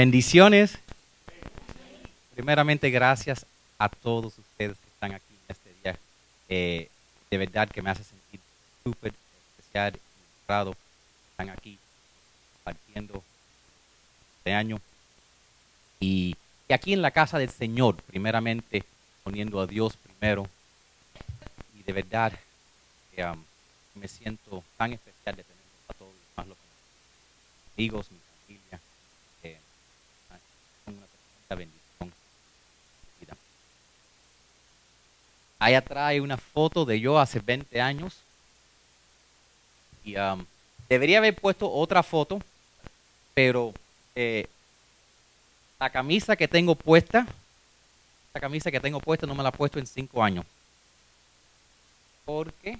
Bendiciones. Primeramente, gracias a todos ustedes que están aquí este día. Eh, de verdad que me hace sentir súper especial y honrado. Están aquí partiendo este año. Y, aquí en la casa del Señor, primeramente poniendo a Dios primero. Y de verdad que um, me siento tan especial de tener a todos más los amigos, mi familia. Eh, son bendición. Ahí atrás hay una foto de yo hace 20 años. Y um, debería haber puesto otra foto, pero eh, la camisa que tengo puesta, la camisa que tengo puesta no me la he puesto en 5 años. Porque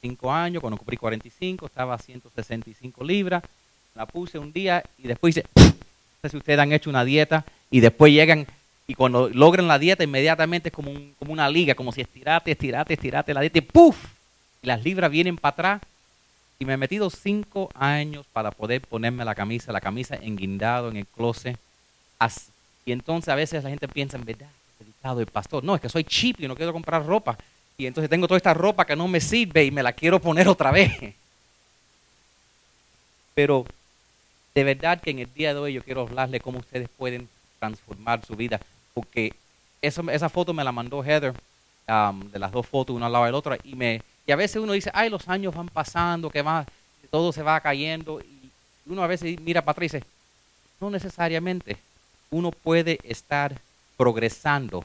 5 años, cuando cumplí 45, estaba a 165 libras. La puse un día y después hice, si ustedes han hecho una dieta y después llegan y cuando logran la dieta inmediatamente es como, como una liga, como si estirate, estirate, estirate la dieta y ¡puf! Y las libras vienen para atrás. Y me he metido 5 años para poder ponerme la camisa, la camisa enguindado en el closet. Y entonces a veces la gente piensa, en verdad, dedicado el pastor. No, es que soy cheap y no quiero comprar ropa. Y entonces tengo toda esta ropa que no me sirve y me la quiero poner otra vez. Pero de verdad que en el día de hoy yo quiero hablarle cómo ustedes pueden transformar su vida. Porque eso, esa foto me la mandó Heather, um, de las dos fotos, una al lado de la otra. Y, me, y a veces uno dice, ay, los años van pasando, que va, todo se va cayendo. Y uno a veces mira para atrás y dice, no necesariamente. Uno puede estar progresando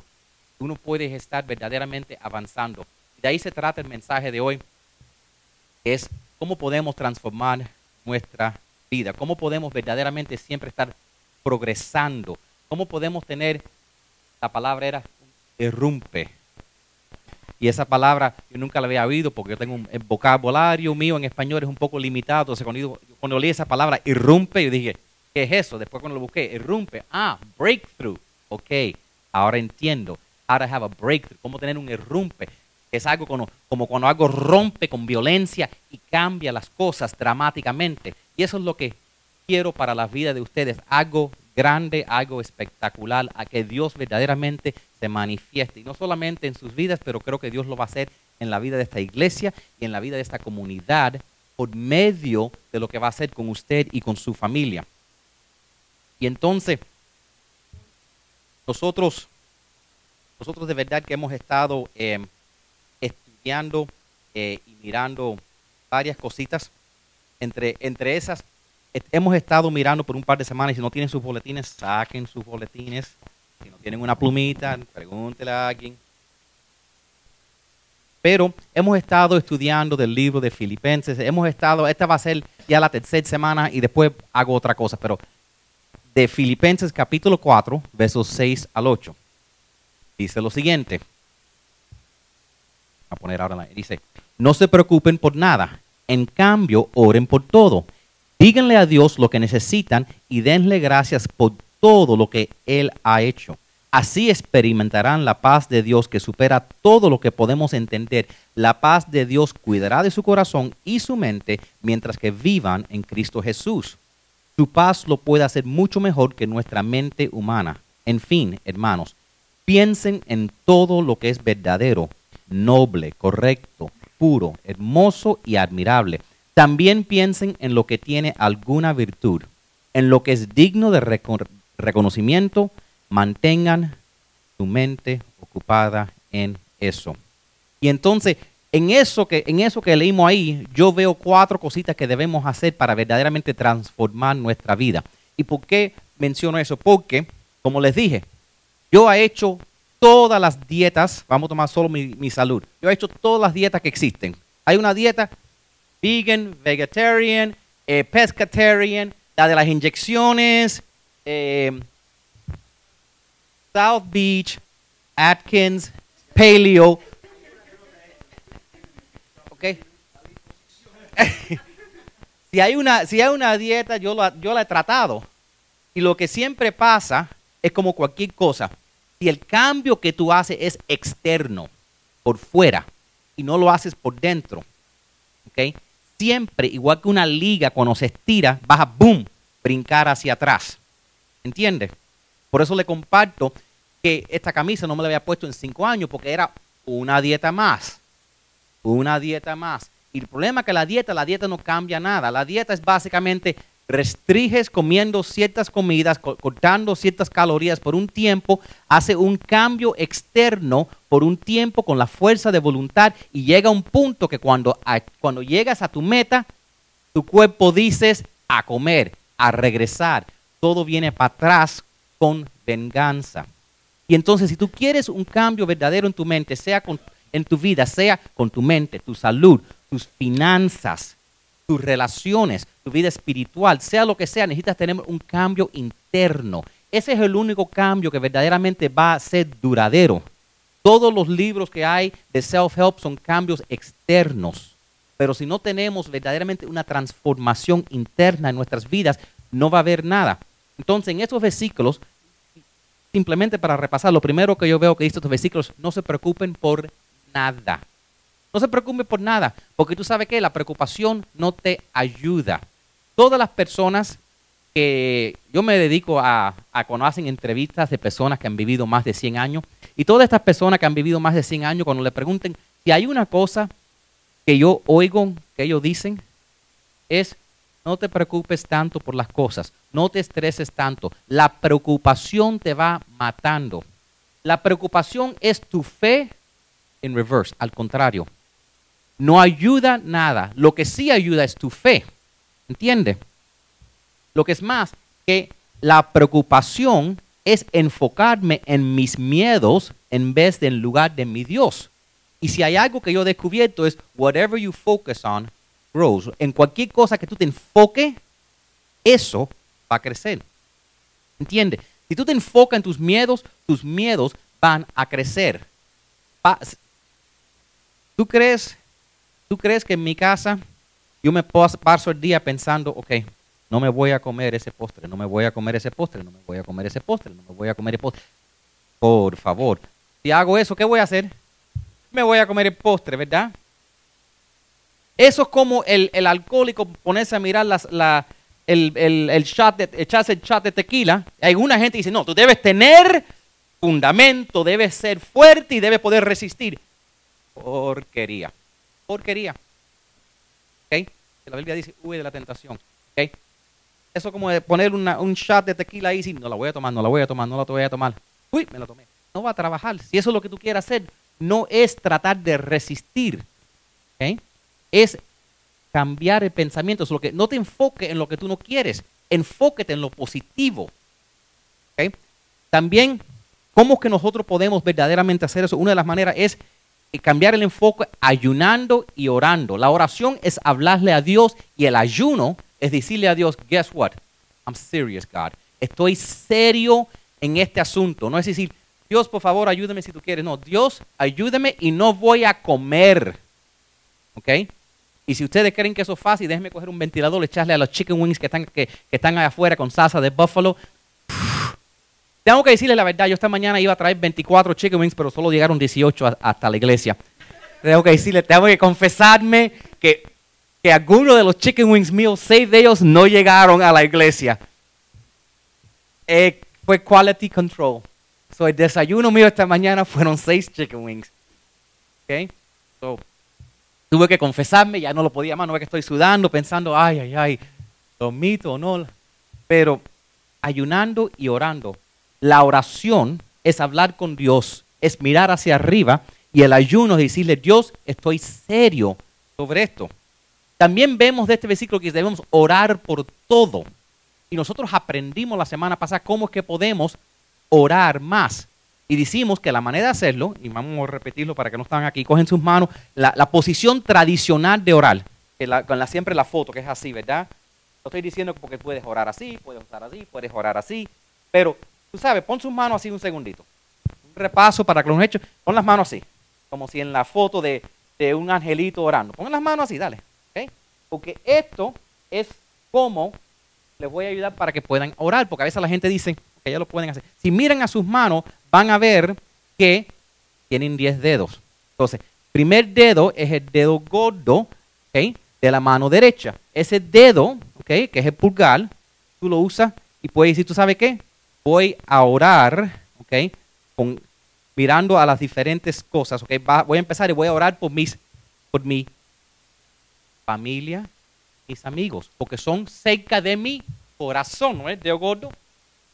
uno puede estar verdaderamente avanzando. De ahí se trata el mensaje de hoy, es cómo podemos transformar nuestra vida, cómo podemos verdaderamente siempre estar progresando, cómo podemos tener, la palabra era irrumpe. Y esa palabra yo nunca la había oído porque yo tengo un el vocabulario mío en español es un poco limitado. Entonces cuando, digo- cuando leí esa palabra irrumpe, yo dije, ¿qué es eso? Después cuando lo busqué, irrumpe, ah, breakthrough. Ok, ahora entiendo. To have a breakthrough, cómo tener un irrumpe. Es algo como, como cuando algo rompe con violencia y cambia las cosas dramáticamente. Y eso es lo que quiero para la vida de ustedes. Algo grande, algo espectacular, a que Dios verdaderamente se manifieste. Y no solamente en sus vidas, pero creo que Dios lo va a hacer en la vida de esta iglesia y en la vida de esta comunidad por medio de lo que va a hacer con usted y con su familia. Y entonces, nosotros, nosotros de verdad que hemos estado eh, estudiando eh, y mirando varias cositas. Entre, entre esas, hemos estado mirando por un par de semanas. Si no tienen sus boletines, saquen sus boletines. Si no tienen una plumita, pregúntele a alguien. Pero hemos estado estudiando del libro de Filipenses. Hemos estado, esta va a ser ya la tercera semana y después hago otra cosa. Pero de Filipenses capítulo 4, versos 6 al 8. Dice lo siguiente. A poner ahora dice, no se preocupen por nada, en cambio oren por todo. Díganle a Dios lo que necesitan y denle gracias por todo lo que Él ha hecho. Así experimentarán la paz de Dios que supera todo lo que podemos entender. La paz de Dios cuidará de su corazón y su mente mientras que vivan en Cristo Jesús. Su paz lo puede hacer mucho mejor que nuestra mente humana. En fin, hermanos, piensen en todo lo que es verdadero, noble, correcto, puro, hermoso y admirable. También piensen en lo que tiene alguna virtud, en lo que es digno de reco- reconocimiento. Mantengan su mente ocupada en eso. Y entonces, en eso que, en eso que leímos ahí, yo veo cuatro cositas que debemos hacer para verdaderamente transformar nuestra vida. ¿Y por qué menciono eso? Porque, como les dije, yo he hecho todas las dietas, vamos a tomar solo mi, salud, yo he hecho todas las dietas que existen. Hay una dieta vegan, vegetarian, eh, pescatarian, la de las inyecciones, eh, South Beach, Atkins, Paleo. ¿Ok? si, hay una, si hay una dieta, yo la, yo la he tratado. Y lo que siempre pasa es como cualquier cosa. Si el cambio que tú haces es externo, por fuera, y no lo haces por dentro, ¿ok? Siempre, igual que una liga, cuando se estira, baja, boom, brincar hacia atrás. ¿Entiende? Por eso le comparto que esta camisa no me la había puesto en cinco años porque era una dieta más. Una dieta más. Y el problema es que la dieta, la dieta no cambia nada. La dieta es básicamente restringes comiendo ciertas comidas, cortando ciertas calorías por un tiempo, hace un cambio externo por un tiempo con la fuerza de voluntad y llega un punto que cuando, cuando llegas a tu meta, tu cuerpo dices a comer, a regresar. Todo viene para atrás con venganza. Y entonces si tú quieres un cambio verdadero en tu mente, sea en tu vida, sea con tu mente, tu salud, tus finanzas, tus relaciones, tu vida espiritual, sea lo que sea, necesitas tener un cambio interno. Ese es el único cambio que verdaderamente va a ser duradero. Todos los libros que hay de self-help son cambios externos. Pero si no tenemos verdaderamente una transformación interna en nuestras vidas, no va a haber nada. Entonces, en estos versículos, simplemente para repasar, lo primero que yo veo que dice estos versículos, no se preocupen por nada. No se preocupe por nada, porque tú sabes que la preocupación no te ayuda. Todas las personas que yo me dedico a, a cuando entrevistas de personas que han vivido más de 100 años, y todas estas personas que han vivido más de 100 años, cuando le pregunten si hay una cosa que yo oigo que ellos dicen, es no te preocupes tanto por las cosas, no te estreses tanto. La preocupación te va matando. La preocupación es tu fe en reverse, al contrario no ayuda nada. Lo que sí ayuda es tu fe. ¿Entiende? Lo que es más, que la preocupación es enfocarme en mis miedos en vez del lugar de mi Dios. Y si hay algo que yo he descubierto es, whatever you focus on grows. En cualquier cosa que tú te enfoques, eso va a crecer. ¿Entiende? Si tú te enfocas en tus miedos, tus miedos van a crecer. ¿Tú crees ¿Tú crees que en mi casa yo me paso el día pensando, ok, no me voy a comer ese postre, no me voy a comer ese postre, no me voy a comer ese postre, no me voy a comer ese postre? Por favor, si hago eso, ¿qué voy a hacer? Me voy a comer el postre, ¿verdad? Eso es como el, alcohólico ponerse a mirar la, el, el, shot de, echarse el shot de tequila. Hay una gente que dice, no, tú debes tener fundamento, debes ser fuerte y debes poder resistir. Porquería porquería. ¿Ok? La Biblia dice, huye de la tentación. ¿Ok? Eso como de poner un shot de tequila ahí, sí, no la voy a tomar, no la voy a tomar, no la voy a tomar. Uy, me la tomé. No va a trabajar. Si eso es lo que tú quieres hacer, no es tratar de resistir. ¿Ok? Es cambiar el pensamiento. Es lo que, no te enfoques en lo que tú no quieres. Enfóquete en lo positivo. ¿Ok? También, ¿cómo es que nosotros podemos verdaderamente hacer eso? Una de las maneras es y cambiar el enfoque ayunando y orando. La oración es hablarle a Dios y el ayuno es decirle a Dios, guess what? I'm serious, God. Estoy serio en este asunto. No es decir, Dios, por favor, ayúdame si tú quieres. No, Dios, ayúdame y no voy a comer. ¿Ok? Y si ustedes creen que eso es fácil, déjenme coger un ventilador, echarle a los chicken wings que están, que, que están allá afuera con salsa de buffalo. Tengo que decirle la verdad, yo esta mañana iba a traer 24 chicken wings, pero solo llegaron 18 hasta la iglesia. Tengo que decirle, tengo que confesarme que, que algunos de los chicken wings míos, seis de ellos no llegaron a la iglesia. Eh, fue quality control. So, el desayuno mío esta mañana fueron seis chicken wings. Okay? Tuve que confesarme, ya no lo podía más, no ve que estoy sudando, pensando, ay, ay, ay, lo mito o no. Pero ayunando y orando la oración es hablar con Dios, es mirar hacia arriba y el ayuno es decirle, Dios, estoy serio sobre esto. También vemos de este versículo que debemos orar por todo. Y nosotros aprendimos la semana pasada cómo es que podemos orar más. Y decimos que la manera de hacerlo, y vamos a repetirlo para que no estén aquí, cogen sus manos, la, posición tradicional de orar, con la, siempre la foto, que es así, ¿verdad? No estoy diciendo porque puedes orar así, puedes orar así, puedes orar así, pero Tú sabes, pon sus manos así un segundito. Un repaso para que los hechos. Pon las manos así. Como si en la foto de, un angelito orando. Pon las manos así, dale. Porque esto es como les voy a ayudar para que puedan orar. Porque a veces la gente dice que ya lo pueden hacer. Si miran a sus manos, van a ver que tienen 10 dedos. Entonces, primer dedo es el dedo gordo de la mano derecha. Ese dedo, que es el pulgar, tú lo usas y puedes decir, ¿tú sabes qué? Voy a orar, ¿ok? Mirando a las diferentes cosas, ¿ok? voy a empezar y voy a orar por, mis, por mi familia, mis amigos, porque son cerca de mi corazón, ¿no es? Deo gordo,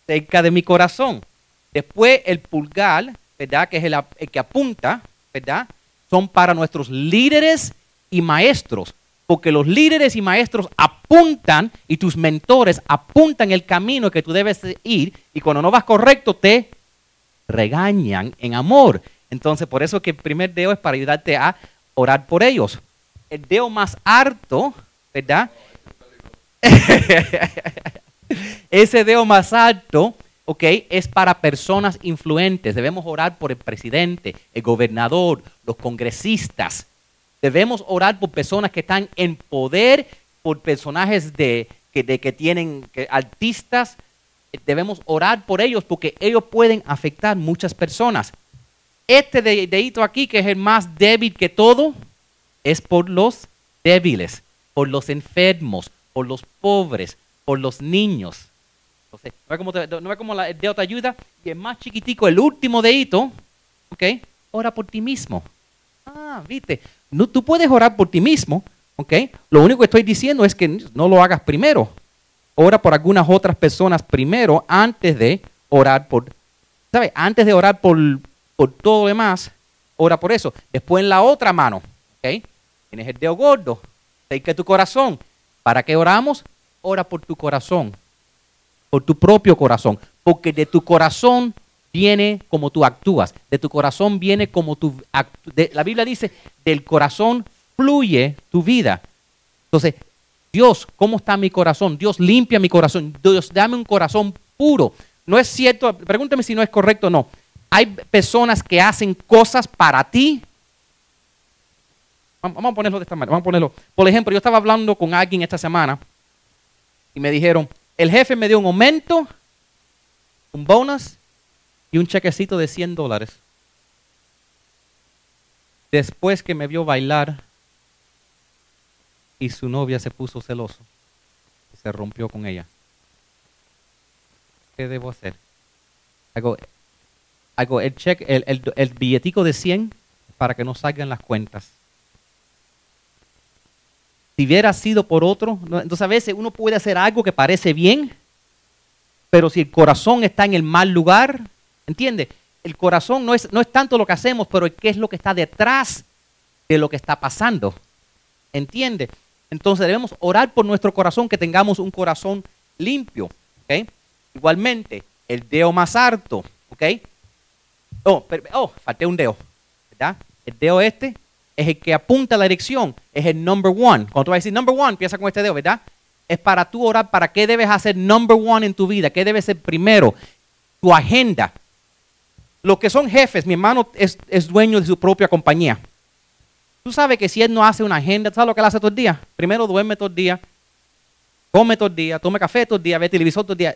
cerca de mi corazón. Después el pulgar, ¿verdad? Que es el, el que apunta, ¿verdad? Son para nuestros líderes y maestros porque los líderes y maestros apuntan y tus mentores apuntan el camino que tú debes ir y cuando no vas correcto te regañan en amor. Entonces, por eso que el primer deo es para ayudarte a orar por ellos. El deo más alto, ¿verdad? Ese deo más alto, ¿ok? Es para personas influentes. Debemos orar por el presidente, el gobernador, los congresistas, Debemos orar por personas que están en poder, por personajes de, que, tienen artistas. Debemos orar por ellos porque ellos pueden afectar muchas personas. Este dedito aquí, que es el más débil que todo, es por los débiles, por los enfermos, por los pobres, por los niños. Entonces, ¿no ve cómo, el dedo te ayuda? Y el más chiquitico, el último dedito, ¿ok? Ora por ti mismo. Ah, viste. No, tú puedes orar por ti mismo, ¿ok? Lo único que estoy diciendo es que no lo hagas primero. Ora por algunas otras personas primero antes de orar por, ¿sabes? Antes de orar por, por todo lo demás, ora por eso. Después en la otra mano, ¿ok? Tienes el dedo gordo, que tu corazón. ¿Para qué oramos? Ora por tu corazón, por tu propio corazón, porque de tu corazón viene como tú actúas, de tu corazón viene como tú La Biblia dice, del corazón fluye tu vida. Entonces, Dios, ¿cómo está mi corazón? Dios limpia mi corazón. Dios, dame un corazón puro. No es cierto, pregúntame si no es correcto o no. Hay personas que hacen cosas para ti. Vamos a ponerlo de esta manera. Vamos a ponerlo. Por ejemplo, yo estaba hablando con alguien esta semana y me dijeron, el jefe me dio un aumento, un bonus y un chequecito de 100 dólares. Después que me vio bailar y su novia se puso celoso y se rompió con ella. ¿Qué debo hacer? Hago, el, cheque, el, el, billetico de 100 para que no salgan las cuentas. Si hubiera sido por otro, entonces a veces uno puede hacer algo que parece bien, pero si el corazón está en el mal lugar, ¿Entiende? El corazón no es, no es tanto lo que hacemos, pero qué es lo que está detrás de lo que está pasando. ¿Entiende? Entonces debemos orar por nuestro corazón, que tengamos un corazón limpio. Igualmente, el dedo más alto. ¿ok? Oh, oh, falté un dedo. ¿verdad? El dedo este es el que apunta la dirección, es el number one. Cuando tú vas a decir number one, empieza con este dedo, ¿verdad? Es para tú orar para qué debes hacer number one en tu vida, qué debe ser primero, tu agenda. Los que son jefes, mi hermano es, dueño de su propia compañía. Tú sabes que si él no hace una agenda, ¿sabes lo que él hace todo el día? Primero duerme todo el día, come todo el día, toma café todo el día, ve televisor todo el día.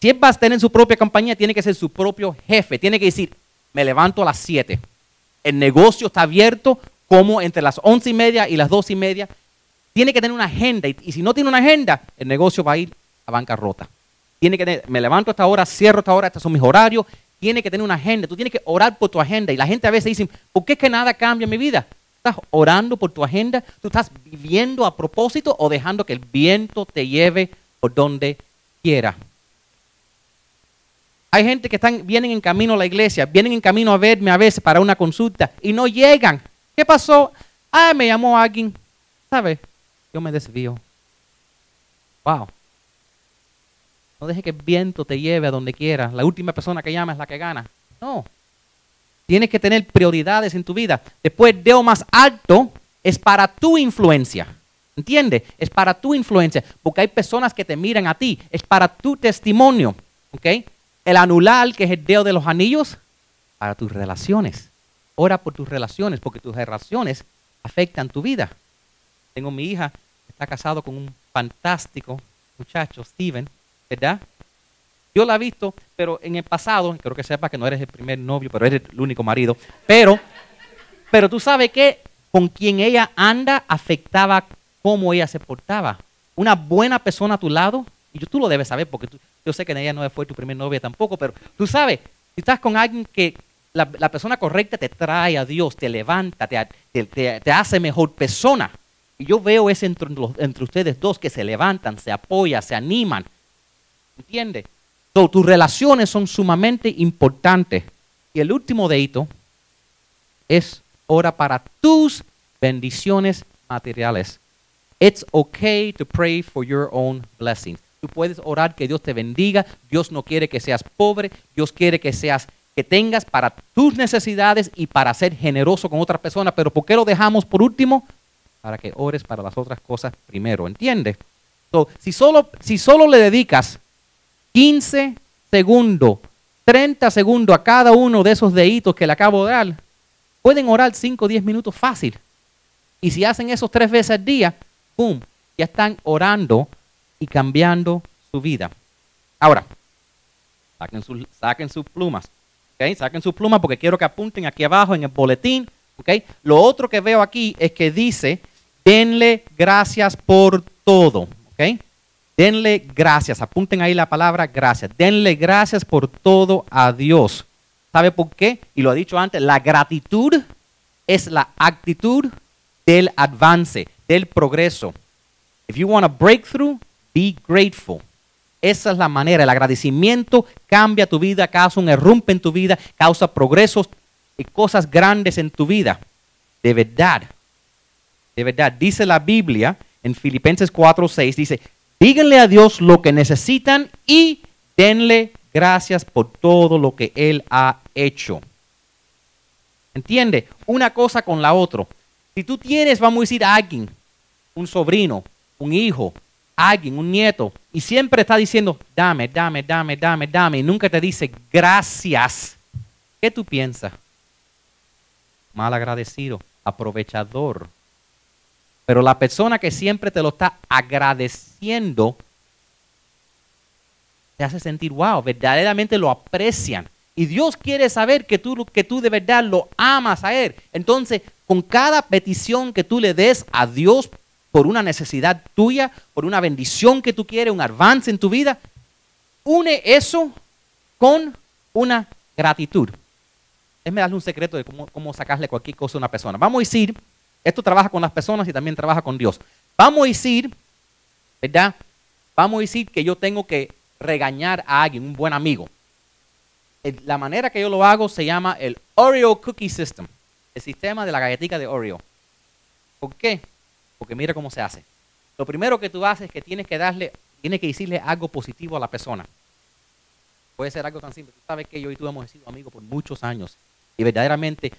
Si él va a tener su propia compañía, tiene que ser su propio jefe. Tiene que decir, me levanto a las 7. El negocio está abierto como entre las once y media y las dos y media. Tiene que tener una agenda. Y, si no tiene una agenda, el negocio va a ir a bancarrota. Tiene que tener, me levanto a esta hora, cierro a esta hora, estos son mis horarios, tiene que tener una agenda, tú tienes que orar por tu agenda. Y la gente a veces dice, ¿por qué es que nada cambia en mi vida? ¿Estás orando por tu agenda? ¿Tú estás viviendo a propósito o dejando que el viento te lleve por donde quiera? Hay gente que están, vienen en camino a la iglesia, vienen en camino a verme a veces para una consulta y no llegan. ¿Qué pasó? Ah, me llamó alguien. ¿Sabes? Yo me desvío. Wow. No deje que el viento te lleve a donde quiera. La última persona que llama es la que gana. No. Tienes que tener prioridades en tu vida. Después, dedo más alto es para tu influencia. ¿Entiendes? Es para tu influencia. Porque hay personas que te miran a ti. Es para tu testimonio. ¿Ok? El anular, que es el dedo de los anillos, para tus relaciones. Ora por tus relaciones, porque tus relaciones afectan tu vida. Tengo mi hija, está casado con un fantástico muchacho, Steven, ¿verdad? Yo la he visto, pero en el pasado, creo que sepas que no eres el primer novio, pero eres el único marido. Pero, pero tú sabes que con quien ella anda afectaba cómo ella se portaba. Una buena persona a tu lado y tú lo debes saber porque tú- yo sé que ella no fue tu primer novia tampoco, pero tú sabes, si estás con alguien que la, persona correcta te trae a Dios, te levanta, te, te- hace mejor persona. Y yo veo eso entre, entre ustedes dos que se levantan, se apoyan, se animan. ¿Entiendes? So, tus relaciones son sumamente importantes. Y el último dedito es ora para tus bendiciones materiales. It's okay to pray for your own blessings. Tú puedes orar que Dios te bendiga. Dios no quiere que seas pobre. Dios quiere que seas que tengas para tus necesidades y para ser generoso con otras personas. Pero ¿por qué lo dejamos por último? Para que ores para las otras cosas primero. ¿Entiendes? So, si, solo, si solo le dedicas 15 segundos, 30 segundos a cada uno de esos deditos que le acabo de dar, pueden orar 5 o 10 minutos fácil. Y si hacen eso tres veces al día, ¡pum! Ya están orando y cambiando su vida. Ahora, saquen, sus- saquen sus plumas. ¿ok? Saquen sus plumas porque quiero que apunten aquí abajo en el boletín. ¿ok? Lo otro que veo aquí es que dice, denle gracias por todo. ¿ok? Denle gracias. Apunten ahí la palabra gracias. Denle gracias por todo a Dios. ¿Sabe por qué? Y lo he dicho antes, la gratitud es la actitud del avance, del progreso. If you want a breakthrough, be grateful. Esa es la manera. El agradecimiento cambia tu vida, causa un errumpe en tu vida, causa progresos y cosas grandes en tu vida. De verdad. De verdad. Dice la Biblia en Filipenses 4:6, dice, díganle a Dios lo que necesitan y denle gracias por todo lo que Él ha hecho. ¿Entiende? Una cosa con la otra. Si tú tienes, vamos a decir, a alguien, un sobrino, un hijo, alguien, un nieto, y siempre está diciendo, dame, dame, dame, dame, dame, y nunca te dice gracias, ¿qué tú piensas? Mal agradecido, aprovechador. Pero la persona que siempre te lo está agradeciendo, te hace sentir, wow, verdaderamente lo aprecian. Y Dios quiere saber que tú, que tú de verdad lo amas a Él. Entonces, con cada petición que tú le des a Dios por una necesidad tuya, por una bendición que tú quieres, un avance en tu vida, une eso con una gratitud. Déjame darle un secreto de cómo, cómo sacarle cualquier cosa a una persona. Vamos a decir, esto trabaja con las personas y también trabaja con Dios. Vamos a decir, ¿verdad? Vamos a decir que yo tengo que regañar a alguien, un buen amigo. La manera que yo lo hago se llama el Oreo Cookie System, el sistema de la galletita de Oreo. ¿Por qué? Porque mira cómo se hace. Lo primero que tú haces es que tienes que darle, tienes que decirle algo positivo a la persona. Puede ser algo tan simple. Tú sabes que yo y tú hemos sido amigos por muchos años y verdaderamente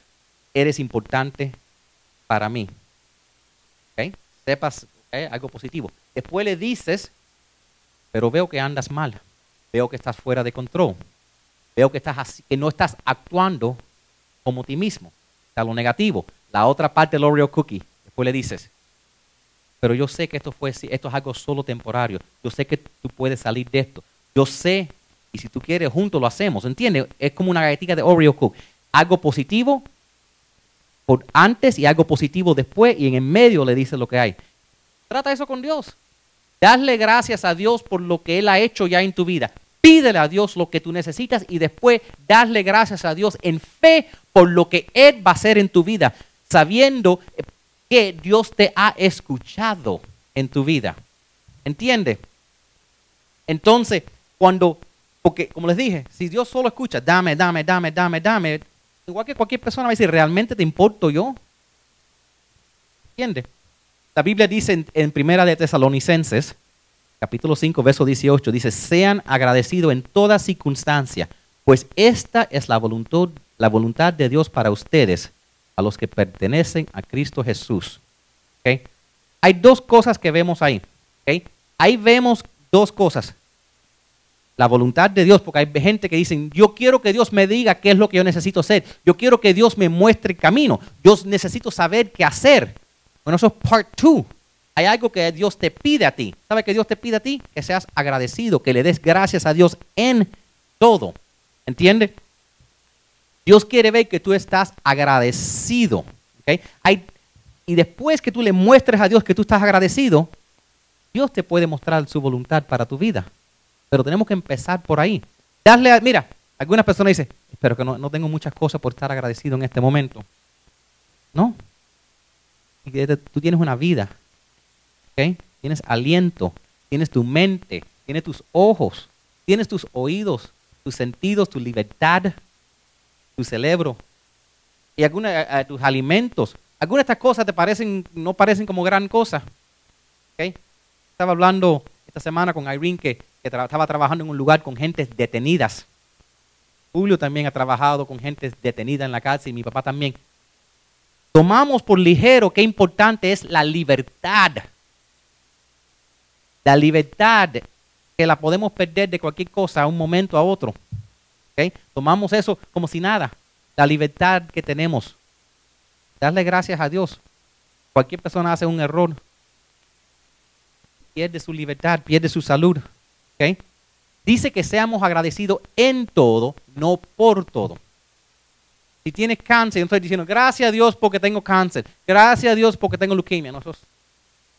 eres importante para mí. ¿Ok? Sepas ¿ok? algo positivo. Después le dices, pero veo que andas mal. Veo que estás fuera de control. Veo que, estás así- que no estás actuando como ti mismo. Sea, lo negativo. La otra parte del Oreo Cookie. Después le dices, pero yo sé que esto, fue, esto es algo solo temporario. Yo sé que tú puedes salir de esto. Yo sé, y si tú quieres, juntos lo hacemos. ¿Entiendes? Es como una galletita de Oreo Cookie. Algo positivo por antes y algo positivo después, y en el medio le dices lo que hay. Trata eso con Dios. Darle gracias a Dios por lo que Él ha hecho ya en tu vida. Pídele a Dios lo que tú necesitas y después darle gracias a Dios en fe por lo que Él va a hacer en tu vida, sabiendo que Dios te ha escuchado en tu vida. ¿Entiende? Entonces, cuando, porque como les dije, si Dios solo escucha, dame, dame, dame, dame, dame, igual que cualquier persona va a decir, ¿realmente te importo yo? ¿Entiende? La Biblia dice en, en Primera de Tesalonicenses, capítulo 5, verso 18, dice, sean agradecidos en toda circunstancia, pues esta es la voluntad, la voluntad de Dios para ustedes, a los que pertenecen a Cristo Jesús. ¿Ok? Hay dos cosas que vemos ahí. ¿ok? Ahí vemos dos cosas. La voluntad de Dios, porque hay gente que dicen, yo quiero que Dios me diga qué es lo que yo necesito hacer. Yo quiero que Dios me muestre el camino. Yo necesito saber qué hacer. Bueno, eso es part two. Hay algo que Dios te pide a ti. ¿Sabe qué Dios te pide a ti? Que seas agradecido, que le des gracias a Dios en todo. ¿Entiende? Dios quiere ver que tú estás agradecido. ¿ok? Hay, y después que tú le muestres a Dios que tú estás agradecido, Dios te puede mostrar su voluntad para tu vida. Pero tenemos que empezar por ahí. Darle, mira, algunas personas dicen, espero que no, no tengo muchas cosas por estar agradecido en este momento. No. Tú tienes una vida. ¿ok? Tienes aliento, tienes tu mente, tienes tus ojos, tienes tus oídos, tus sentidos, tu libertad, tu cerebro y algunas eh, tus alimentos. Algunas de estas cosas te parecen, no parecen como gran cosa. ¿ok? Estaba hablando esta semana con Irene que, estaba trabajando en un lugar con gentes detenidas. Julio también ha trabajado con gente detenida en la cárcel y mi papá también. Tomamos por ligero qué importante es la libertad. La libertad que la podemos perder de cualquier cosa a un momento a otro. Tomamos eso como si nada. La libertad que tenemos. Darle gracias a Dios. Cualquier persona hace un error. Pierde su libertad, pierde su salud. Dice que seamos agradecidos en todo, no por todo. Si tienes cáncer, yo estoy diciendo, gracias a Dios porque tengo cáncer. Gracias a Dios porque tengo leucemia. No, eso, es,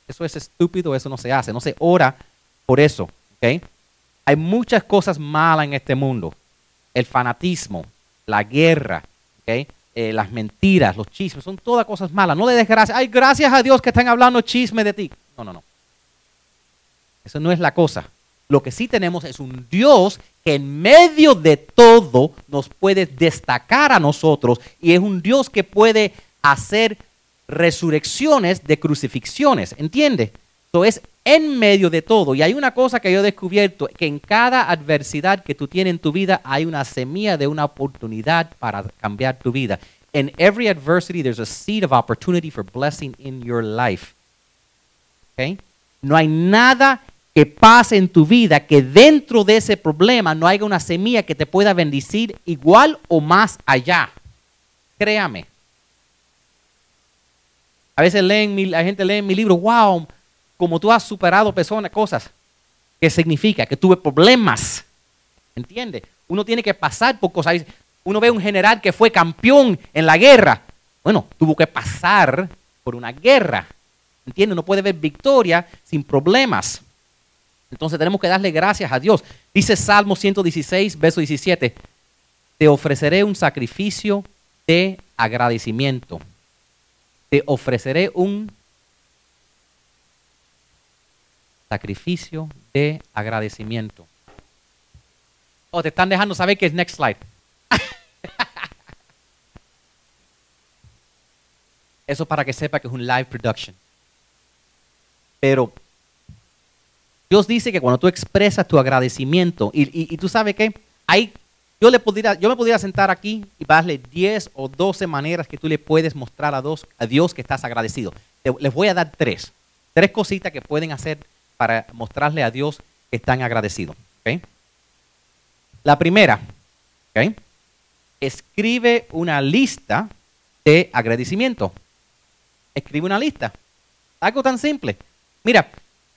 eso es estúpido, eso no se hace. No se ora por eso. Hay muchas cosas malas en este mundo. El fanatismo, la guerra. Eh, las mentiras, los chismes, son todas cosas malas. No le des gracias. Ay, gracias a Dios que están hablando chisme de ti. No, no, no. Eso no es la cosa. Lo que sí tenemos es un Dios que en medio de todo nos puede destacar a nosotros y es un Dios que puede hacer resurrecciones de crucifixiones, ¿entiende? Eso es en medio de todo. Y hay una cosa que yo he descubierto, que en cada adversidad que tú tienes en tu vida hay una semilla de una oportunidad para cambiar tu vida. In every adversity there's a seed of opportunity for blessing in your life. ¿ok? No hay nada que pase en tu vida que dentro de ese problema no haya una semilla que te pueda bendecir igual o más allá. Créame. A veces leen mi, la gente lee en mi libro, wow, como tú has superado personas, cosas. ¿Qué significa? Que tuve problemas. ¿Entiendes? Uno tiene que pasar por cosas. Uno ve un general que fue campeón en la guerra. Bueno, tuvo que pasar por una guerra. ¿Entiendes? No puede ver victoria sin problemas. Entonces tenemos que darle gracias a Dios. Dice Salmo 116, verso 17. Te ofreceré un sacrificio de agradecimiento. Te ofreceré un sacrificio de agradecimiento. Oh, te están dejando saber que es next slide. Eso para que sepa que es un live production. Pero Dios dice que cuando tú expresas tu agradecimiento, y, tú sabes que hay, yo, le pudiera, yo me pudiera sentar aquí y darle 10 o 12 maneras que tú le puedes mostrar a Dios, a Dios que estás agradecido. Les voy a dar tres. Tres cositas que pueden hacer para mostrarle a Dios que están agradecidos. ¿ok? La primera, ¿ok? escribe una lista de agradecimiento. Escribe una lista. Algo tan simple. Mira,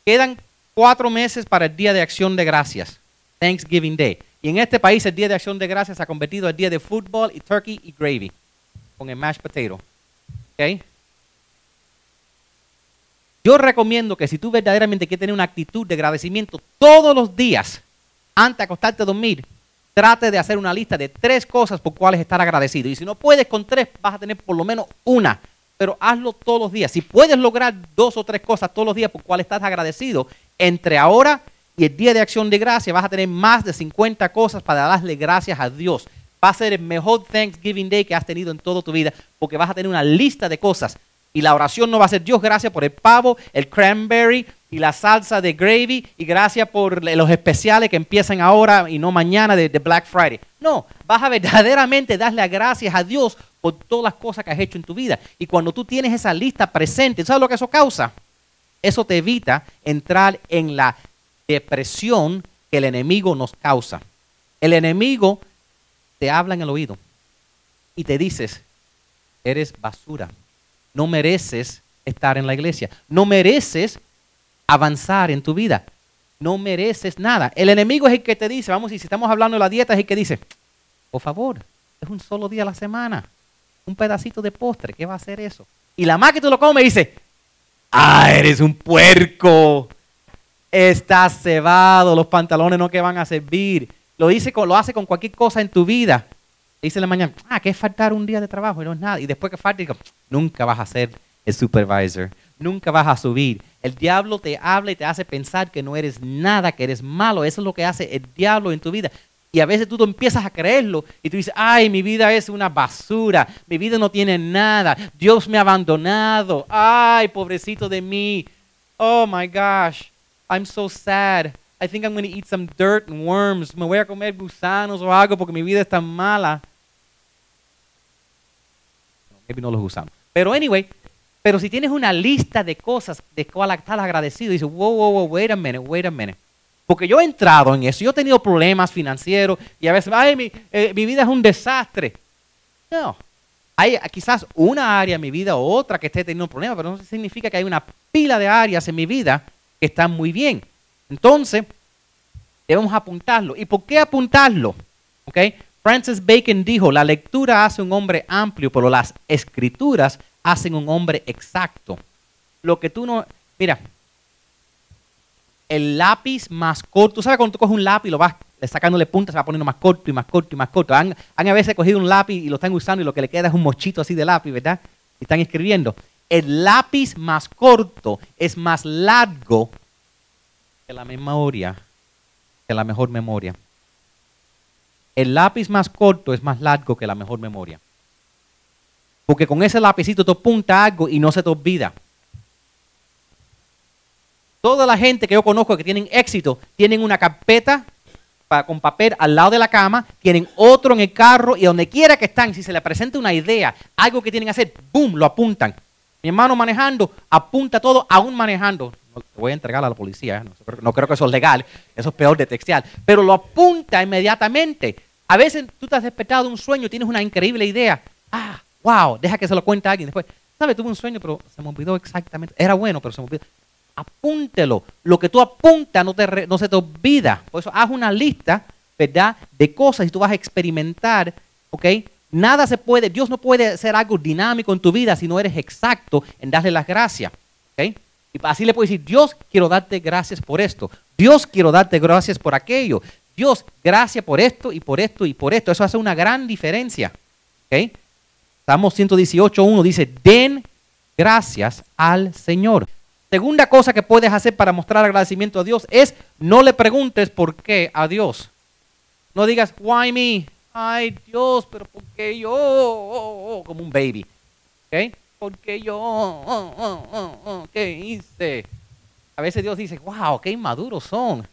quedan cuatro meses para el Día de Acción de Gracias, Thanksgiving Day. Y en este país el Día de Acción de Gracias se ha convertido en día de fútbol y turkey y gravy, con el mashed potato. ¿Ok? Yo recomiendo que si tú verdaderamente quieres tener una actitud de agradecimiento todos los días, antes de acostarte a dormir, trate de hacer una lista de tres cosas por cuales estar agradecido. Y si no puedes con tres, vas a tener por lo menos una. Pero hazlo todos los días. Si puedes lograr dos o tres cosas todos los días por cuales estás agradecido, entre ahora y el día de acción de gracia vas a tener más de 50 cosas para darle gracias a Dios. Va a ser el mejor Thanksgiving Day que has tenido en toda tu vida porque vas a tener una lista de cosas. Y la oración no va a ser Dios, gracias por el pavo, el cranberry y la salsa de gravy y gracias por los especiales que empiezan ahora y no mañana de, de Black Friday. No, vas a verdaderamente darle gracias a Dios por todas las cosas que has hecho en tu vida. Y cuando tú tienes esa lista presente, ¿sabes lo que eso causa? Eso te evita entrar en la depresión que el enemigo nos causa. El enemigo te habla en el oído y te dices, eres basura, no mereces estar en la iglesia, no mereces avanzar en tu vida, no mereces nada. El enemigo es el que te dice, vamos, y si estamos hablando de la dieta, es el que dice, por favor, es un solo día a la semana, un pedacito de postre, ¿qué va a hacer eso? Y la más que tú lo comes dice, ah, eres un puerco, estás cebado, los pantalones no que van a servir. Lo, dice, lo hace con cualquier cosa en tu vida. Dice la mañana, ah, que es faltar un día de trabajo y no es nada. Y después que falte, nunca vas a ser el supervisor, nunca vas a subir. El diablo te habla y te hace pensar que no eres nada, que eres malo. Eso es lo que hace el diablo en tu vida. Y a veces tú, empiezas a creerlo y tú dices, ay, mi vida es una basura, mi vida no tiene nada, Dios me ha abandonado, ay, pobrecito de mí, oh my gosh, I'm so sad, I think I'm going to eat some dirt and worms, me voy a comer gusanos o algo porque mi vida es tan mala. Maybe no los gusanos. Pero anyway, pero si tienes una lista de cosas de cual estás agradecido, dices, wow, wow, wow, wait a minute, wait a minute. Porque yo he entrado en eso, yo he tenido problemas financieros y a veces, ay, mi, eh, vida es un desastre. No, hay quizás una área en mi vida o otra que esté teniendo problemas, pero no significa que hay una pila de áreas en mi vida que están muy bien. Entonces, debemos apuntarlo. ¿Y por qué apuntarlo? ¿Okay? Francis Bacon dijo, la lectura hace un hombre amplio, pero las escrituras hacen un hombre exacto. Lo que tú no... Mira, el lápiz más corto. ¿Sabes cuando tú coges un lápiz y lo vas sacándole puntas, se va poniendo más corto y más corto y más corto? Han, han a veces cogido un lápiz y lo están usando y lo que le queda es un mochito así de lápiz, ¿verdad? Y están escribiendo. El lápiz más corto es más largo que la memoria, que la mejor memoria. El lápiz más corto es más largo que la mejor memoria. Porque con ese lapicito tú apuntas algo y no se te olvida. Toda la gente que yo conozco que tienen éxito tienen una carpeta con papel al lado de la cama, tienen otro en el carro y donde quiera que están, si se les presenta una idea, algo que tienen que hacer, ¡boom! Lo apuntan. Mi hermano manejando, apunta todo, aún manejando. No, te voy a entregar a la policía, ¿eh? no, creo que eso es legal, eso es peor de textear, pero lo apunta inmediatamente. A veces tú te has despertado de un sueño, tienes una increíble idea. Ah, wow, deja que se lo cuente alguien después. ¿Sabes? Tuve un sueño, pero se me olvidó exactamente. Era bueno, pero se me olvidó apúntelo. Lo que tú apuntas no, se te olvida. Por eso haz una lista, ¿verdad? De cosas y tú vas a experimentar, ¿ok? Nada se puede, Dios no puede hacer algo dinámico en tu vida si no eres exacto en darle las gracias, ¿ok? Y así le puedes decir, Dios, quiero darte gracias por esto. Dios, quiero darte gracias por aquello. Dios, gracias por esto y por esto y por esto. Eso hace una gran diferencia. ¿ok? Salmo 118.1 dice, den gracias al Señor. Segunda cosa que puedes hacer para mostrar agradecimiento a Dios es no le preguntes por qué a Dios. No digas, why me? Ay Dios, pero ¿por qué yo? Como un baby. ¿Ok? ¿Por qué yo? ¿Qué hice? A veces Dios dice, wow, qué inmaduros son.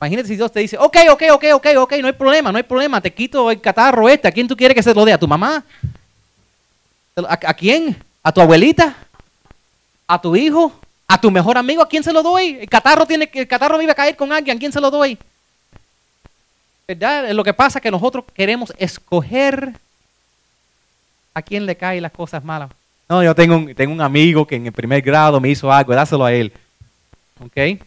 Imagínate si Dios te dice, ok, ok, ok, ok, ok, no hay problema, no hay problema, te quito el catarro este. ¿A quién tú quieres que se lo dé? ¿A tu mamá? a quién? ¿A tu abuelita? a tu hijo, a tu mejor amigo, ¿a quién se lo doy? El catarro, tiene, el catarro vive a caer con alguien, ¿a quién se lo doy? ¿Verdad? Lo que pasa es que nosotros queremos escoger a quién le caen las cosas malas. No, yo tengo un, tengo un amigo que en el primer grado me hizo algo, dáselo a él. ¿Ok?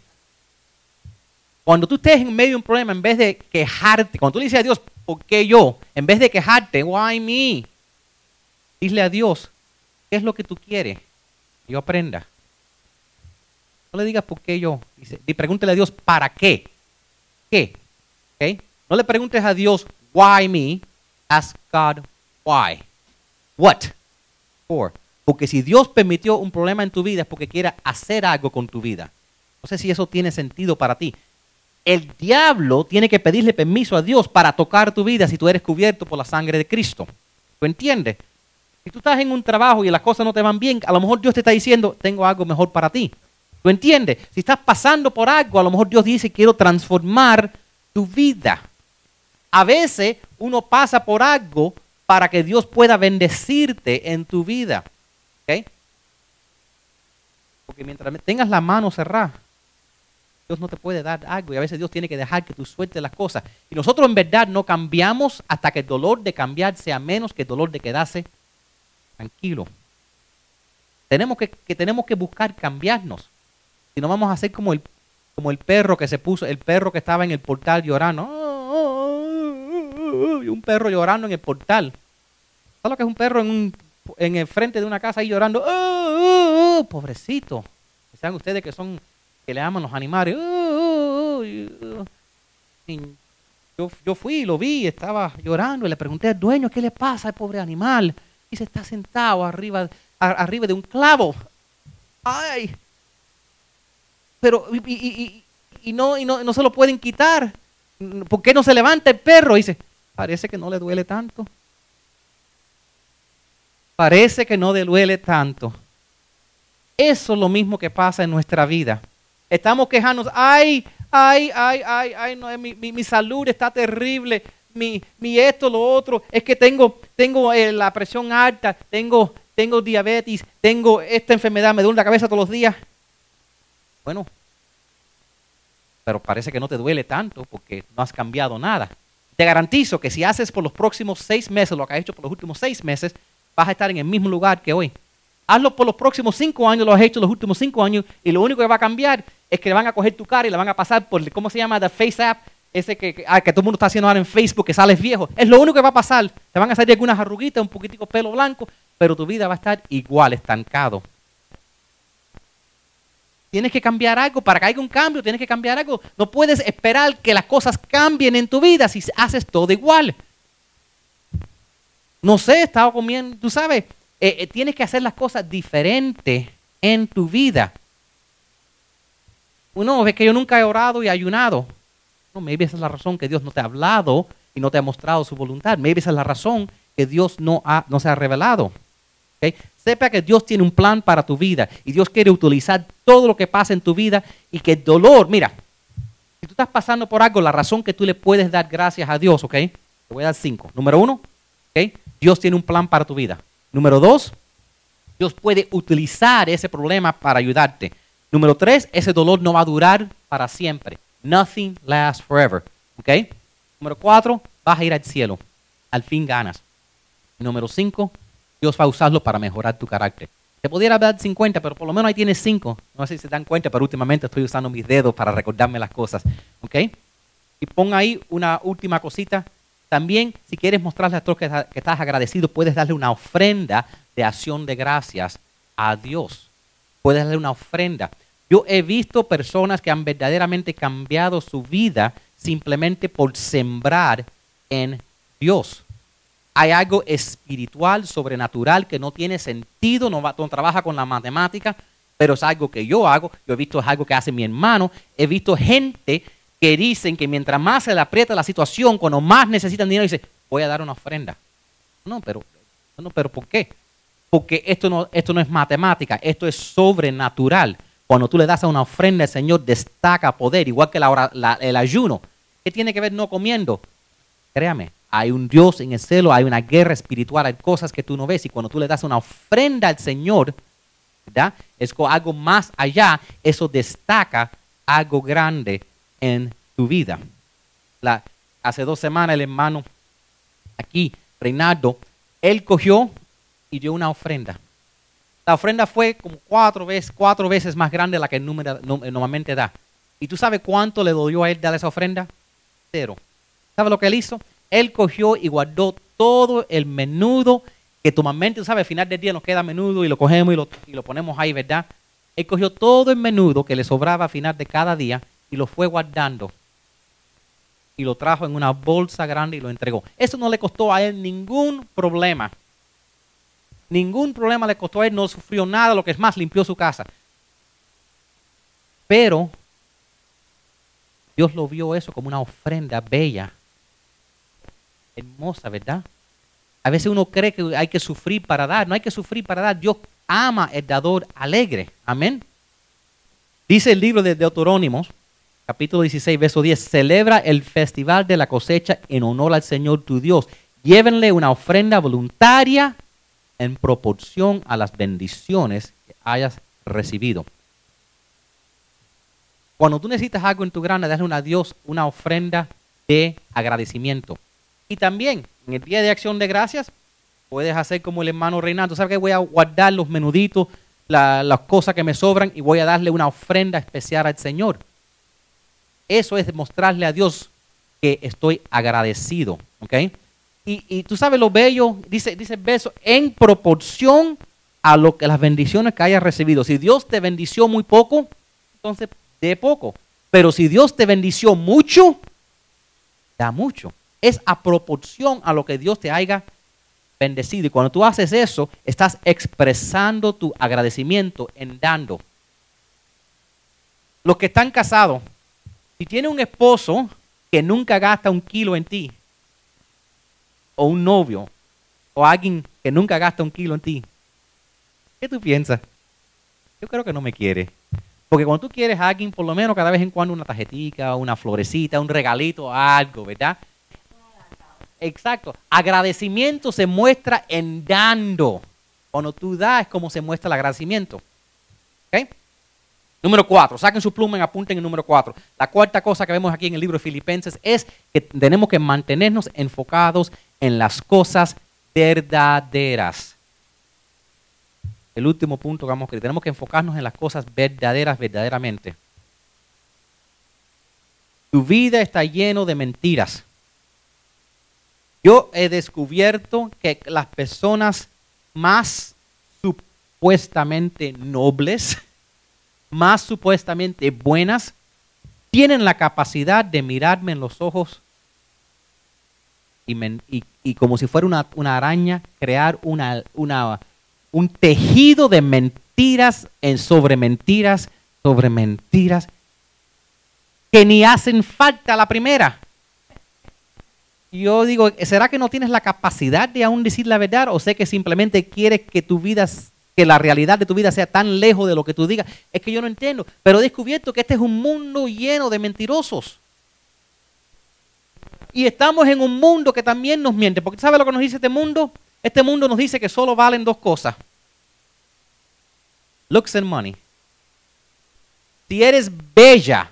Cuando tú estés en medio de un problema, en vez de quejarte, cuando tú le dices a Dios, ¿por qué yo? En vez de quejarte, why me? Dile a Dios, ¿qué es lo que tú quieres? yo aprenda. No le digas por qué yo. Y pregúntele a Dios, ¿para qué? ¿Qué? No le preguntes a Dios, why me? Ask God, why? What? For. Porque si Dios permitió un problema en tu vida es porque quiere hacer algo con tu vida. No sé si eso tiene sentido para ti. El diablo tiene que pedirle permiso a Dios para tocar tu vida si tú eres cubierto por la sangre de Cristo. ¿Tú entiendes? Si tú estás en un trabajo y las cosas no te van bien, a lo mejor Dios te está diciendo, tengo algo mejor para ti. ¿Tú entiendes? Si estás pasando por algo, a lo mejor Dios dice, quiero transformar tu vida. A veces uno pasa por algo para que Dios pueda bendecirte en tu vida. ¿Ok? Porque mientras tengas la mano cerrada, Dios no te puede dar algo y a veces Dios tiene que dejar que tú sueltes las cosas. Y nosotros en verdad no cambiamos hasta que el dolor de cambiar sea menos que el dolor de quedarse tranquilo. Tenemos que, tenemos que buscar cambiarnos. Si no vamos a hacer como el, como el perro que se puso, el perro que estaba en el portal llorando. un perro llorando en el portal. ¿Sabes lo que es un perro en, un, en el frente de una casa ahí llorando? pobrecito. Sean ustedes que son, que le aman los animales. Yo, yo fui, lo vi, estaba llorando y le pregunté al dueño, ¿qué le pasa al pobre animal? Y se está sentado arriba, arriba de un clavo. Ay. Pero, y, y- y- y no, no se lo pueden quitar. ¿Por qué no se levanta el perro? Y dice, parece que no le duele tanto. Parece que no le duele tanto. Eso es lo mismo que pasa en nuestra vida. Estamos quejándonos, ay, ay, ay, ay, ay, no, mi, mi- mi salud está terrible, mi, mi esto, lo otro, es que tengo, tengo eh, la presión alta, tengo, tengo diabetes, tengo esta enfermedad, me duele la cabeza todos los días. Bueno, pero parece que no te duele tanto porque no has cambiado nada. Te garantizo que si haces por los próximos seis meses lo que has hecho por los últimos seis meses, vas a estar en el mismo lugar que hoy. Hazlo por los próximos cinco años, lo has hecho los últimos cinco años, y lo único que va a cambiar es que le van a coger tu cara y la van a pasar por, ¿cómo se llama? The Face App, ese que, ah, que todo el mundo está haciendo ahora en Facebook, que sales viejo. Es lo único que va a pasar. Te van a salir algunas arruguitas, un poquitico pelo blanco, pero tu vida va a estar igual, estancado. Tienes que cambiar algo. Para que haya un cambio, tienes que cambiar algo. No puedes esperar que las cosas cambien en tu vida si haces todo igual. No sé, he estado comiendo, tú sabes, eh, eh, tienes que hacer las cosas diferentes en tu vida. Uno ve que yo nunca he orado y ayunado. No, maybe esa es la razón que Dios no te ha hablado y no te ha mostrado su voluntad. Maybe esa es la razón que Dios no, ha, no se ha revelado. ¿ok? Sepa que Dios tiene un plan para tu vida y Dios quiere utilizar todo lo que pasa en tu vida y que el dolor, mira, si tú estás pasando por algo, la razón que tú le puedes dar gracias a Dios, ¿ok? Te voy a dar cinco. Número uno, ¿ok? Dios tiene un plan para tu vida. Número dos, Dios puede utilizar ese problema para ayudarte. Número tres, ese dolor no va a durar para siempre. Nothing lasts forever. ¿Ok? Número cuatro, vas a ir al cielo. Al fin ganas. Número cinco, Dios va a usarlo para mejorar tu carácter. Te pudiera dar 50, pero por lo menos ahí tienes 5. No sé si se dan cuenta, pero últimamente estoy usando mis dedos para recordarme las cosas. ¿Ok? Y pon ahí una última cosita. También, si quieres mostrarle a todos que, estás agradecido, puedes darle una ofrenda de acción de gracias a Dios. Puedes darle una ofrenda. Yo he visto personas que han verdaderamente cambiado su vida simplemente por sembrar en Dios. Hay algo espiritual, sobrenatural, que no tiene sentido, no, no trabaja con la matemática, pero es algo que yo hago. Yo he visto es algo que hace mi hermano. He visto gente que dicen que mientras más se le aprieta la situación, cuando más necesitan dinero, dice, voy a dar una ofrenda. No, pero, no, pero ¿por qué? Porque esto no, esto no es matemática, esto es sobrenatural. Cuando tú le das una ofrenda, el Señor destaca poder, igual que la, la- el ayuno. ¿Qué tiene que ver no comiendo? Créame, hay un Dios en el cielo, hay una guerra espiritual, hay cosas que tú no ves. Y cuando tú le das una ofrenda al Señor, ¿verdad? Es algo más allá, eso destaca algo grande en tu vida. La- hace dos semanas el hermano aquí, Reinaldo, él cogió y dio una ofrenda. La ofrenda fue como cuatro veces, cuatro veces más grande de la que número, no- normalmente da. ¿Y tú sabes cuánto le dolió a él dar esa ofrenda? Cero. ¿Sabes lo que él hizo? Él cogió y guardó todo el menudo que normalmente, tú sabes, al final del día nos queda menudo y lo cogemos y lo, y lo ponemos ahí, ¿verdad? Él cogió todo el menudo que le sobraba al final de cada día y lo fue guardando. Y lo trajo en una bolsa grande y lo entregó. Eso no le costó a él ningún problema. Ningún problema le costó a él, no sufrió nada, lo que es más, limpió su casa. Pero Dios lo vio eso como una ofrenda bella, hermosa, ¿verdad? A veces uno cree que hay que sufrir para dar, no hay que sufrir para dar. Dios ama el dador alegre, amén. Dice el libro de Deuterónimos, capítulo 16, verso 10, celebra el festival de la cosecha en honor al Señor tu Dios. Llévenle una ofrenda voluntaria en proporción a las bendiciones que hayas recibido. Cuando tú necesitas algo en tu grana, dale a Dios una ofrenda de agradecimiento. Y también, en el día de acción de gracias, puedes hacer como el hermano Reinaldo. ¿Sabes que Voy a guardar los menuditos, la- las cosas que me sobran y voy a darle una ofrenda especial al Señor. Eso es mostrarle a Dios que estoy agradecido. ¿ok? Y, y tú sabes lo bello, dice, dice verso, en proporción a lo que las bendiciones que hayas recibido. Si Dios te bendició muy poco, entonces dé poco. Pero si Dios te bendició mucho, da mucho. Es a proporción a lo que Dios te haya bendecido. Y cuando tú haces eso, estás expresando tu agradecimiento en dando. Los que están casados, si tiene un esposo que nunca gasta un kilo en ti, o un novio, o alguien que nunca gasta un kilo en ti, ¿qué tú piensas? Yo creo que no me quiere. Porque cuando tú quieres a alguien, por lo menos cada vez en cuando una tarjetita, una florecita, un regalito, algo, ¿verdad? Exacto. Agradecimiento se muestra en dando. Cuando tú das es como se muestra el agradecimiento. ¿Ok? Número cuatro, saquen su pluma y apunten el número cuatro. La cuarta cosa que vemos aquí en el libro de Filipenses es que tenemos que mantenernos enfocados en las cosas verdaderas. El último punto que vamos a tenemos que enfocarnos en las cosas verdaderas verdaderamente. Tu vida está lleno de mentiras. Yo he descubierto que las personas más supuestamente nobles, más supuestamente buenas, tienen la capacidad de mirarme en los ojos y, como si fuera una, araña, crear una, una, un tejido de mentiras en sobre mentiras, sobre mentiras, que ni hacen falta la primera. Yo digo, ¿será que no tienes la capacidad de aún decir la verdad? ¿O sé que simplemente quieres que tu vida que la realidad de tu vida sea tan lejos de lo que tú digas. Es que yo no entiendo. Pero he descubierto que este es un mundo lleno de mentirosos. Y estamos en un mundo que también nos miente. Porque ¿sabe lo que nos dice este mundo? Este mundo nos dice que solo valen dos cosas. Looks and money. Si eres bella,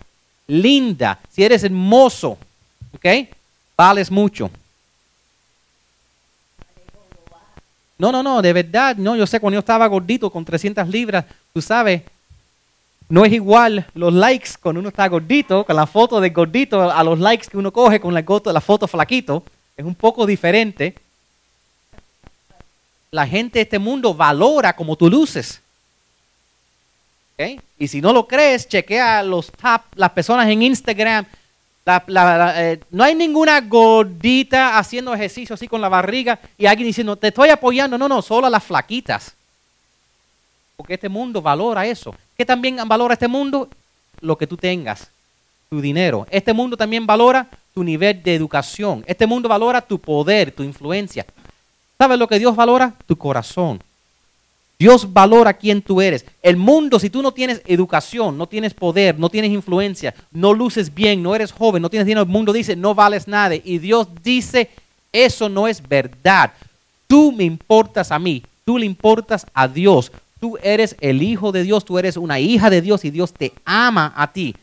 linda, si eres hermoso, ¿ok? Vales mucho. No, no, no, de verdad, no, yo sé cuando yo estaba gordito con 300 libras, tú sabes, no es igual los likes cuando uno está gordito, con la foto de gordito, a los likes que uno coge con la, la foto flaquito, es un poco diferente. La gente de este mundo valora como tú luces. Y si no lo crees, chequea los top, las personas en Instagram eh, no hay ninguna gordita haciendo ejercicio así con la barriga y alguien diciendo, te estoy apoyando. No, no, solo a las flaquitas. Porque este mundo valora eso. ¿Qué también valora este mundo? Lo que tú tengas, tu dinero. Este mundo también valora tu nivel de educación. Este mundo valora tu poder, tu influencia. ¿Sabes lo que Dios valora? Tu corazón. Dios valora quién tú eres. El mundo, si tú no tienes educación, no tienes poder, no tienes influencia, no luces bien, no eres joven, no tienes dinero, el mundo dice, no vales nada. Y Dios dice, eso no es verdad. Tú me importas a mí, tú le importas a Dios. Tú eres el hijo de Dios, tú eres una hija de Dios y Dios te ama a ti.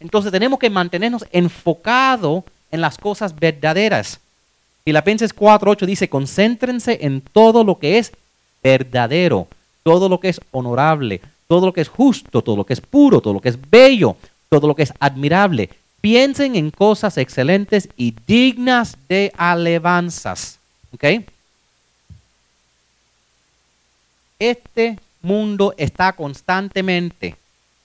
Entonces tenemos que mantenernos enfocados en las cosas verdaderas. Filipenses 4.8 dice, concéntrense en todo lo que es verdadero, todo lo que es honorable, todo lo que es justo, todo lo que es puro, todo lo que es bello, todo lo que es admirable. Piensen en cosas excelentes y dignas de alabanzas. Este mundo está constantemente.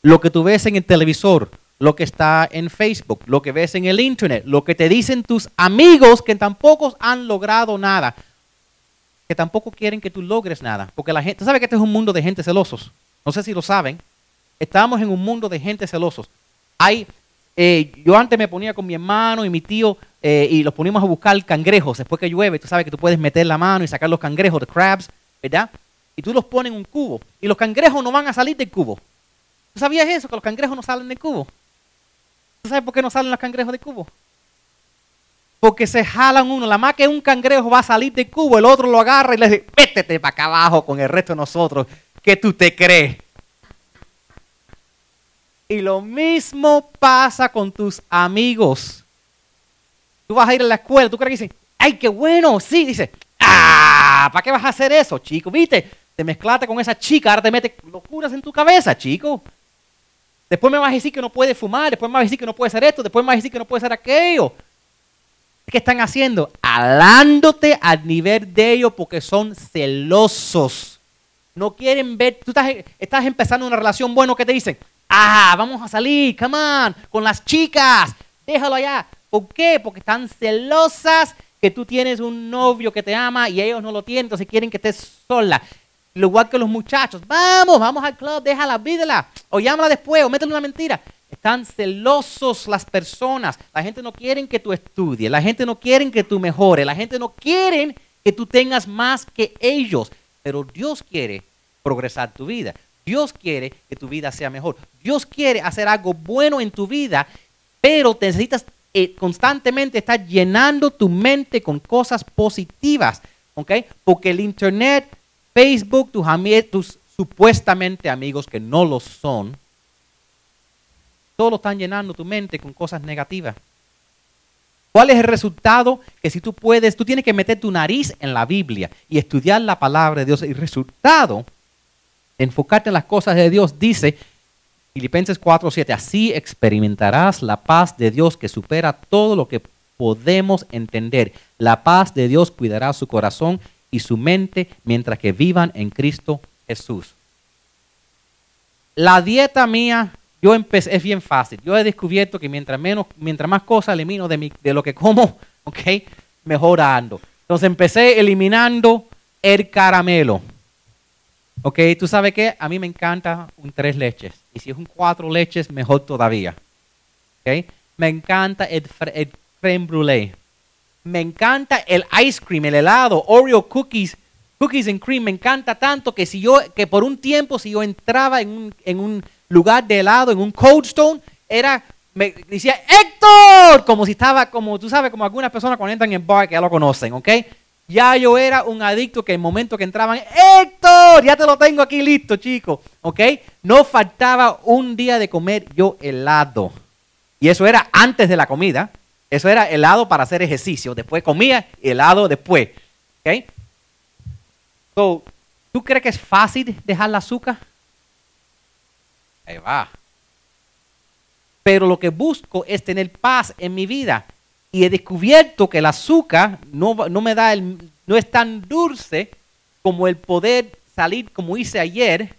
Lo que tú ves en el televisor, lo que está en Facebook, lo que ves en el Internet, lo que te dicen tus amigos que tampoco han logrado nada que tampoco quieren que tú logres nada. Porque la gente, ¿sabe que este es un mundo de gente celosos? No sé si lo saben. Estamos en un mundo de gente celosos. Hay, eh, yo antes me ponía con mi hermano y mi tío eh, y los poníamos a buscar cangrejos. Después que llueve, tú sabes que tú puedes meter la mano y sacar los cangrejos, de crabs, ¿verdad? Y tú los pones en un cubo. Y los cangrejos no van a salir del cubo. ¿Tú sabías eso? Que los cangrejos no salen del cubo. ¿Tú sabes por qué no salen los cangrejos del cubo? Porque se jalan uno. La más que un cangrejo va a salir de cubo, el otro lo agarra y le dice, métete para acá abajo con el resto de nosotros. ¿Qué tú te crees? Y lo mismo pasa con tus amigos. Tú vas a ir a la escuela, tú crees que dicen, ay, qué bueno, sí, dice, ah, ¿para qué vas a hacer eso, chico? ¿Viste? Te mezclaste con esa chica, ahora te metes locuras en tu cabeza, chico. Después me vas a decir que no puedes fumar, después me vas a decir que no puedes hacer esto, después me vas a decir que no puedes hacer aquello. ¿Qué están haciendo? Alándote al nivel de ellos porque son celosos. No quieren ver, tú estás, empezando una relación buena, ¿qué te dicen? Ah, vamos a salir, come on, con las chicas, déjalo allá. ¿Por qué? Porque están celosas que tú tienes un novio que te ama y ellos no lo tienen, entonces quieren que estés sola. Igual que los muchachos, vamos, vamos al club, déjala, vídela, o llámala después, o métele una mentira. Están celosos las personas. La gente no quiere que tú estudies, la gente no quiere que tú mejores, la gente no quiere que tú tengas más que ellos. Pero Dios quiere progresar tu vida. Dios quiere que tu vida sea mejor. Dios quiere hacer algo bueno en tu vida, pero necesitas eh, constantemente estar llenando tu mente con cosas positivas. ¿Ok? Porque el Internet, Facebook, tus, tus supuestamente amigos que no lo son, todo están llenando tu mente con cosas negativas. ¿Cuál es el resultado? Que si tú puedes, tú tienes que meter tu nariz en la Biblia y estudiar la palabra de Dios. El resultado, enfocarte en las cosas de Dios, dice Filipenses 4:7, así experimentarás la paz de Dios que supera todo lo que podemos entender. La paz de Dios cuidará su corazón y su mente mientras que vivan en Cristo Jesús. La dieta mía yo empecé, es bien fácil. Yo he descubierto que mientras, menos, mientras más cosas elimino de, mi, de lo que como, ok, mejor ando. Entonces empecé eliminando el caramelo. Ok, tú sabes qué? A mí me encanta un tres leches. Y si es un cuatro leches, mejor todavía. Ok, me encanta el, el creme brulee. Me encanta el ice cream, el helado, Oreo cookies, cookies and cream. Me encanta tanto que si yo, que por un tiempo, si yo entraba en un, en un lugar de helado, en un Cold Stone, era, me decía, Héctor, como si estaba, como tú sabes, como algunas personas cuando entran en bar que ya lo conocen, ¿ok? Ya yo era un adicto que el momento que entraban, Héctor, ya te lo tengo aquí listo, chico, ¿ok? No faltaba un día de comer yo helado. Y eso era antes de la comida. Eso era helado para hacer ejercicio. Después comía helado después. ¿Ok? ¿Tú crees que es fácil dejar el azúcar? Ahí va. Pero lo que busco es tener paz en mi vida. Y he descubierto que el azúcar no, me da el, no es tan dulce como el poder salir como hice ayer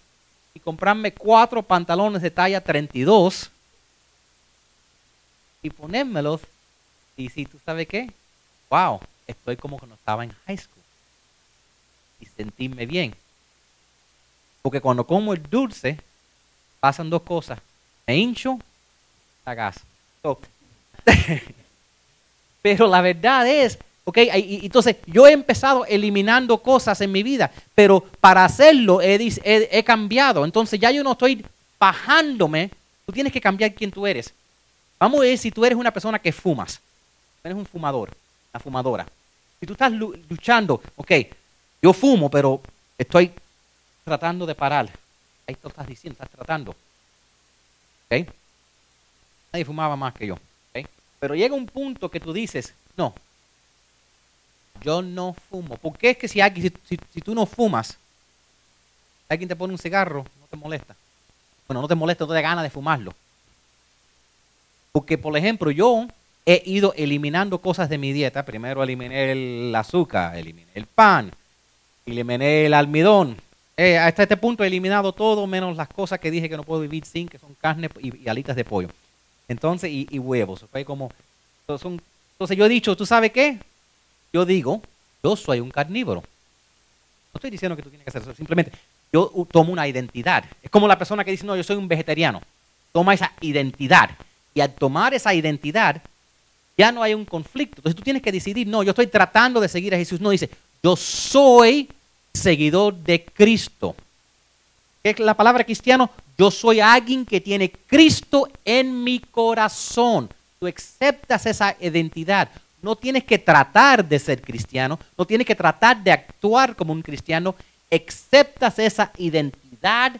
y comprarme cuatro pantalones de talla 32 y ponérmelos. Y si tú sabes qué, wow, estoy como cuando estaba en high school. Y sentirme bien. Porque cuando como el dulce, pasan dos cosas. Me hincho, la gas. pero la verdad es, ok, entonces yo he empezado eliminando cosas en mi vida, pero para hacerlo he, he, cambiado. Entonces ya yo no estoy bajándome, tú tienes que cambiar quién tú eres. Vamos a ver si tú eres una persona que fumas, eres un fumador, una fumadora. Si tú estás luchando, ok, yo fumo, pero estoy tratando de parar. Ahí tú estás diciendo, estás tratando. ¿Ok? Nadie fumaba más que yo. ¿Ok? Pero llega un punto que tú dices, no, yo no fumo. ¿Por qué es que si, alguien, si, tú no fumas, alguien te pone un cigarro, no te molesta? Bueno, no te molesta, no te da ganas de fumarlo. Porque, por ejemplo, yo he ido eliminando cosas de mi dieta. Primero eliminé el azúcar, eliminé el pan, eliminé el almidón, eh, hasta este punto he eliminado todo menos las cosas que dije que no puedo vivir sin, que son carne y, alitas de pollo. Entonces, y, huevos. Como, son, entonces yo he dicho, ¿tú sabes qué? Yo digo, yo soy un carnívoro. No estoy diciendo que tú tienes que hacer eso, simplemente yo tomo una identidad. Es como la persona que dice, no, yo soy un vegetariano. Toma esa identidad. Y al tomar esa identidad, ya no hay un conflicto. Entonces tú tienes que decidir, no, yo estoy tratando de seguir a Jesús. No, dice, yo soy seguidor de Cristo. ¿Qué es la palabra cristiano? Yo soy alguien que tiene Cristo en mi corazón. Tú aceptas esa identidad. No tienes que tratar de ser cristiano, no tienes que tratar de actuar como un cristiano. Aceptas esa identidad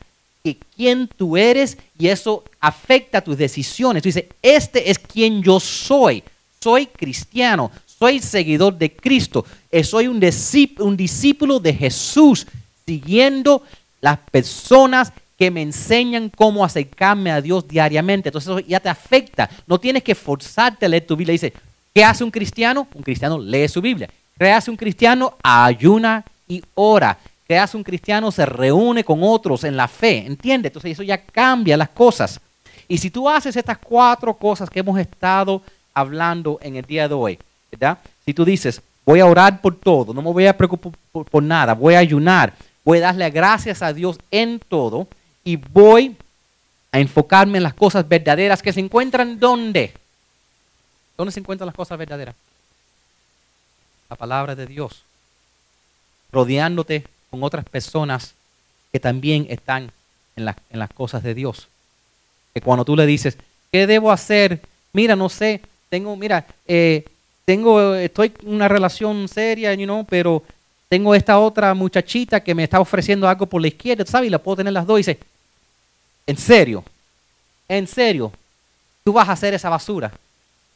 que quien tú eres y eso afecta tus decisiones. Tú dices, este es quien yo soy. Soy cristiano, soy seguidor de Cristo, eh, soy un discípulo, de Jesús, siguiendo las personas que me enseñan cómo acercarme a Dios diariamente. Entonces eso ya te afecta. No tienes que forzarte a leer tu Biblia. Dice, ¿qué hace un cristiano? Un cristiano lee su Biblia. ¿Qué hace un cristiano? Ayuna y ora. que hace un cristiano se reúne con otros en la fe, ¿entiendes? Entonces eso ya cambia las cosas. Y si tú haces estas cuatro cosas que hemos estado hablando en el día de hoy, ¿verdad? Si tú dices, voy a orar por todo, no me voy a preocupar por, nada, voy a ayunar, voy a darle gracias a Dios en todo y voy a enfocarme en las cosas verdaderas que se encuentran ¿dónde? ¿Dónde se encuentran las cosas verdaderas? La palabra de Dios. Rodeándote con otras personas que también están en, en las cosas de Dios que cuando tú le dices, ¿qué debo hacer? Mira, no sé, tengo, mira, eh, tengo, estoy en una relación seria, you know, pero tengo esta otra muchachita que me está ofreciendo algo por la izquierda, ¿sabes? Y la puedo tener las dos y dice, en serio, en serio, tú vas a hacer esa basura.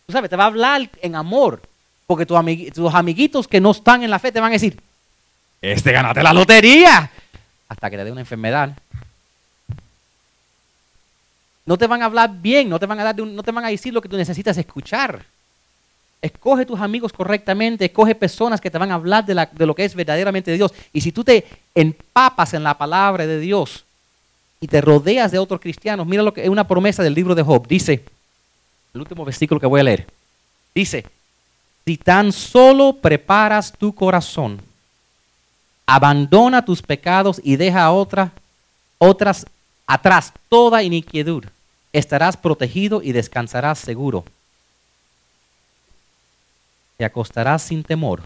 Tú sabes, te va a hablar en amor, porque tus, tus amiguitos que no están en la fe te van a decir, este ganaste la lotería, hasta que te dé una enfermedad no te van a hablar bien, no te van a, dar no te van a decir lo que tú necesitas escuchar. Escoge tus amigos correctamente, escoge personas que te van a hablar de, de lo que es verdaderamente de Dios. Y si tú te empapas en la palabra de Dios y te rodeas de otros cristianos, mira lo que es una promesa del libro de Job. Dice, el último versículo que voy a leer, dice, si tan solo preparas tu corazón, abandona tus pecados y deja a otras, otras atrás toda iniquidad, estarás protegido y descansarás seguro. Te acostarás sin temor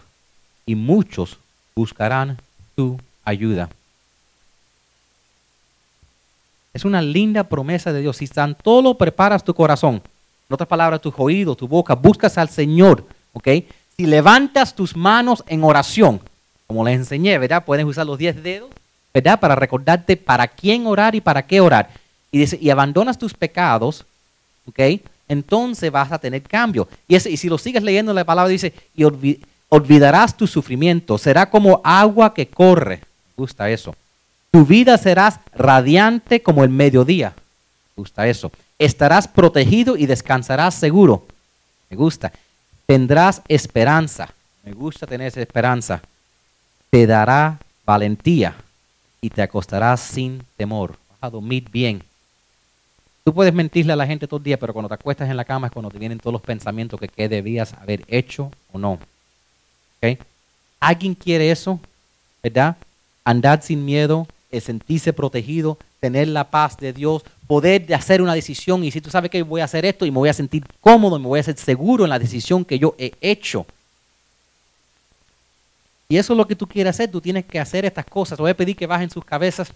y muchos buscarán tu ayuda. Es una linda promesa de Dios. Si tan todo preparas tu corazón, en otras palabras, tus oídos, tu boca, buscas al Señor, ¿ok? Si levantas tus manos en oración, como les enseñé, ¿verdad? Pueden usar los diez dedos ¿verdad? Para recordarte para quién orar y para qué orar. Y dice, y abandonas tus pecados, ¿ok? Entonces vas a tener cambio. Y, si lo sigues leyendo la palabra, dice, y olvidarás tu sufrimiento. Será como agua que corre. Me gusta eso. Tu vida serás radiante como el mediodía. Me gusta eso. Estarás protegido y descansarás seguro. Me gusta. Tendrás esperanza. Me gusta tener esa esperanza. Te dará valentía y te acostarás sin temor. Vas a dormir bien. Tú puedes mentirle a la gente todo el día, pero cuando te acuestas en la cama es cuando te vienen todos los pensamientos que qué debías haber hecho o no. ¿Okay? ¿Alguien quiere eso? ¿Verdad? Andar sin miedo, sentirse protegido, tener la paz de Dios, poder hacer una decisión y si tú sabes que voy a hacer esto y me voy a sentir cómodo, me voy a sentir seguro en la decisión que yo he hecho. Y eso es lo que tú quieres hacer. Tú tienes que hacer estas cosas. Te voy a pedir que bajen sus cabezas.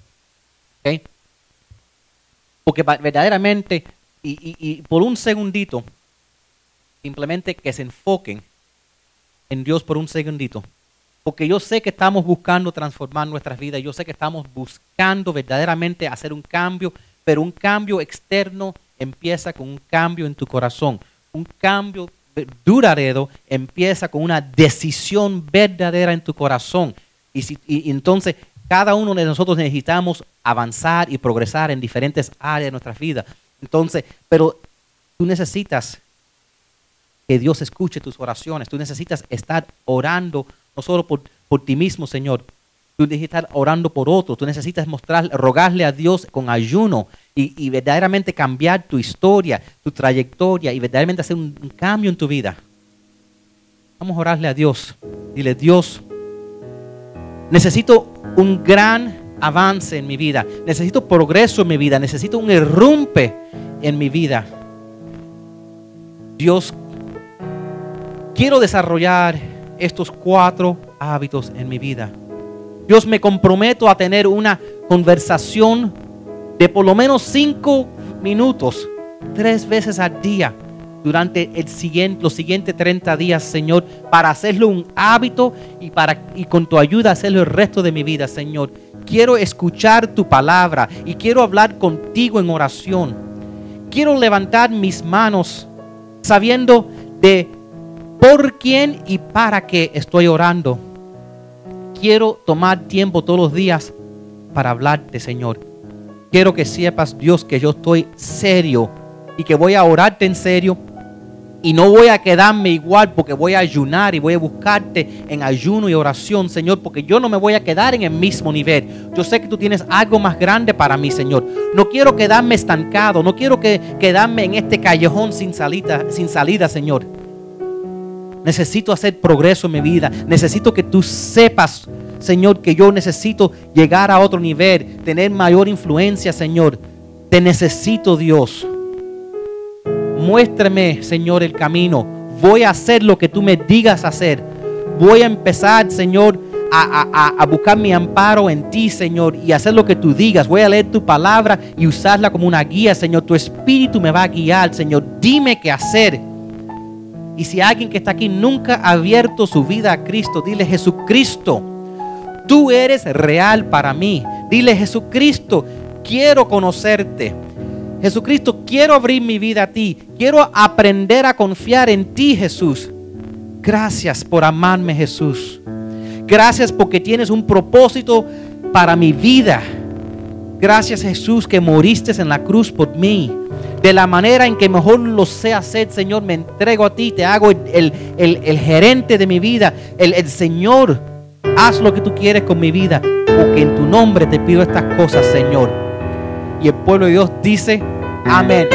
Porque verdaderamente, y, por un segundito, simplemente que se enfoquen en Dios por un segundito. Porque yo sé que estamos buscando transformar nuestras vidas. Yo sé que estamos buscando verdaderamente hacer un cambio. Pero un cambio externo empieza con un cambio en tu corazón. Un cambio duradero empieza con una decisión verdadera en tu corazón. Y, entonces cada uno de nosotros necesitamos avanzar y progresar en diferentes áreas de nuestra vida. Entonces, pero tú necesitas que Dios escuche tus oraciones. Tú necesitas estar orando no solo por, ti mismo, Señor, Tú necesitas estar orando por otros. Tú necesitas mostrar, rogarle a Dios con ayuno y, verdaderamente cambiar tu historia, tu trayectoria y verdaderamente hacer un, cambio en tu vida. Vamos a orarle a Dios. Dile, Dios, necesito un gran avance en mi vida. Necesito progreso en mi vida. Necesito un irrumpe en mi vida. Dios, quiero desarrollar estos cuatro hábitos en mi vida. Dios me comprometo a tener una conversación de por lo menos cinco minutos, tres veces al día durante el siguiente, los siguientes 30 días, Señor, para hacerlo un hábito y, para, y con tu ayuda hacerlo el resto de mi vida, Señor. Quiero escuchar tu palabra y quiero hablar contigo en oración. Quiero levantar mis manos sabiendo de por quién y para qué estoy orando quiero tomar tiempo todos los días para hablarte, Señor. Quiero que sepas, Dios, que yo estoy serio y que voy a orarte en serio Y no voy a quedarme igual porque voy a ayunar y voy a buscarte en ayuno y oración, Señor, porque yo no me voy a quedar en el mismo nivel. Yo sé que tú tienes algo más grande para mí, Señor. No quiero quedarme estancado, no quiero que, quedarme en este callejón sin salida, sin salida, Señor. Necesito hacer progreso en mi vida. Necesito que tú sepas, Señor, que yo necesito llegar a otro nivel, tener mayor influencia, Señor. Te necesito, Dios. Muéstrame, Señor, el camino. Voy a hacer lo que tú me digas hacer. Voy a empezar, Señor, a, buscar mi amparo en ti, Señor, y hacer lo que tú digas. Voy a leer tu palabra y usarla como una guía, Señor. Tu espíritu me va a guiar, Señor. Dime qué hacer. Y si alguien que está aquí nunca ha abierto su vida a Cristo, dile Jesucristo, tú eres real para mí. Dile Jesucristo, quiero conocerte. Jesucristo, quiero abrir mi vida a ti. Quiero aprender a confiar en ti, Jesús. Gracias por amarme, Jesús. Gracias porque tienes un propósito para mi vida. Gracias, Jesús, que moriste en la cruz por mí. De la manera en que mejor lo sé hacer, Señor, me entrego a ti. Te hago el, gerente de mi vida. El, el Señor, haz lo que tú quieres con mi vida. Porque en tu nombre te pido estas cosas, Señor. Y el pueblo de Dios dice, Amén.